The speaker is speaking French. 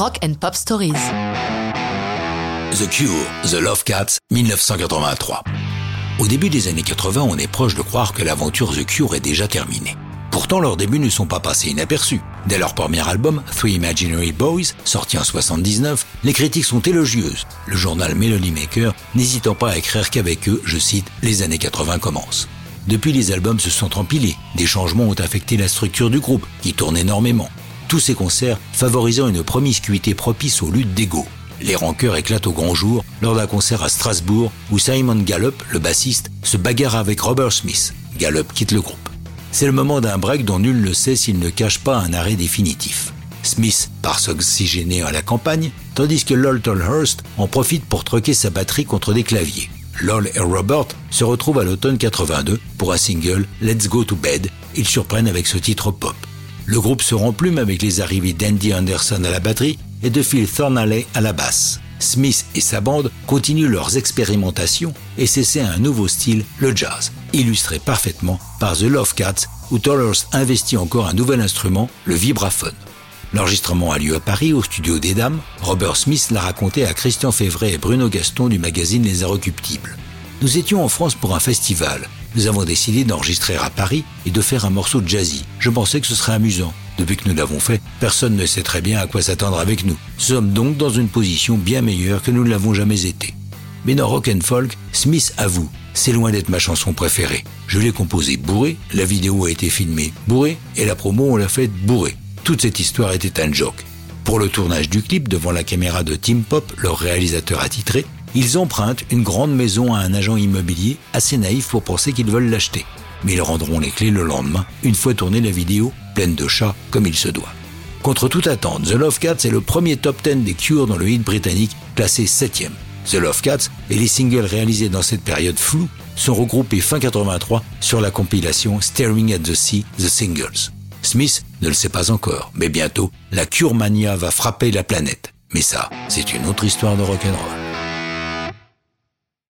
Rock and Pop Stories. The Cure, The Love Cats, 1983. Au début des années 80, on est proche de croire que l'aventure The Cure est déjà terminée. Pourtant, leurs débuts ne sont pas passés inaperçus. Dès leur premier album, Three Imaginary Boys, sorti en 79, les critiques sont élogieuses. Le journal Melody Maker n'hésitant pas à écrire qu'avec eux, je cite, les années 80 commencent. Depuis, les albums se sont empilés. Des changements ont affecté la structure du groupe, qui tourne énormément. Tous ces concerts favorisant une promiscuité propice aux luttes d'ego. Les rancœurs éclatent au grand jour lors d'un concert à Strasbourg où Simon Gallup, le bassiste, se bagarre avec Robert Smith. Gallup quitte le groupe. C'est le moment d'un break dont nul ne sait s'il ne cache pas un arrêt définitif. Smith part s'oxygéner à la campagne, tandis que Lol Tolhurst en profite pour troquer sa batterie contre des claviers. Lol et Robert se retrouvent à l'automne 82 pour un single Let's Go to Bed. Ils surprennent avec ce titre pop. Le groupe se remplume avec les arrivées d'Andy Anderson à la batterie et de Phil Thornalley à la basse. Smith et sa bande continuent leurs expérimentations et s'essaient un nouveau style, le jazz, illustré parfaitement par The Love Cats, où Tollers investit encore un nouvel instrument, le vibraphone. L'enregistrement a lieu à Paris, au studio des Dames. Robert Smith l'a raconté à Christian Févret et Bruno Gaston du magazine Les Inrecuptibles. Nous étions en France pour un festival. Nous avons décidé d'enregistrer à Paris et de faire un morceau jazzy. Je pensais que ce serait amusant. Depuis que nous l'avons fait, personne ne sait très bien à quoi s'attendre avec nous. Nous sommes donc dans une position bien meilleure que nous ne l'avons jamais été. Mais dans Rock and Folk, Smith avoue, c'est loin d'être ma chanson préférée. Je l'ai composée bourré, la vidéo a été filmée bourré et la promo on l'a faite bourré. Toute cette histoire était un joke. Pour le tournage du clip devant la caméra de Tim Pop, leur réalisateur attitré, ils empruntent une grande maison à un agent immobilier assez naïf pour penser qu'ils veulent l'acheter mais ils rendront les clés le lendemain, une fois tournée la vidéo, pleine de chats comme il se doit. Contre toute attente, The Love Cats est le premier top 10 des Cure dans le hit britannique, classé 7 The Love Cats et les singles réalisés dans cette période floue sont regroupés fin 83 sur la compilation Staring at the Sea, The Singles. Smith ne le sait pas encore, mais bientôt, la Cure Mania va frapper la planète. Mais ça, c'est une autre histoire de rock'n'roll.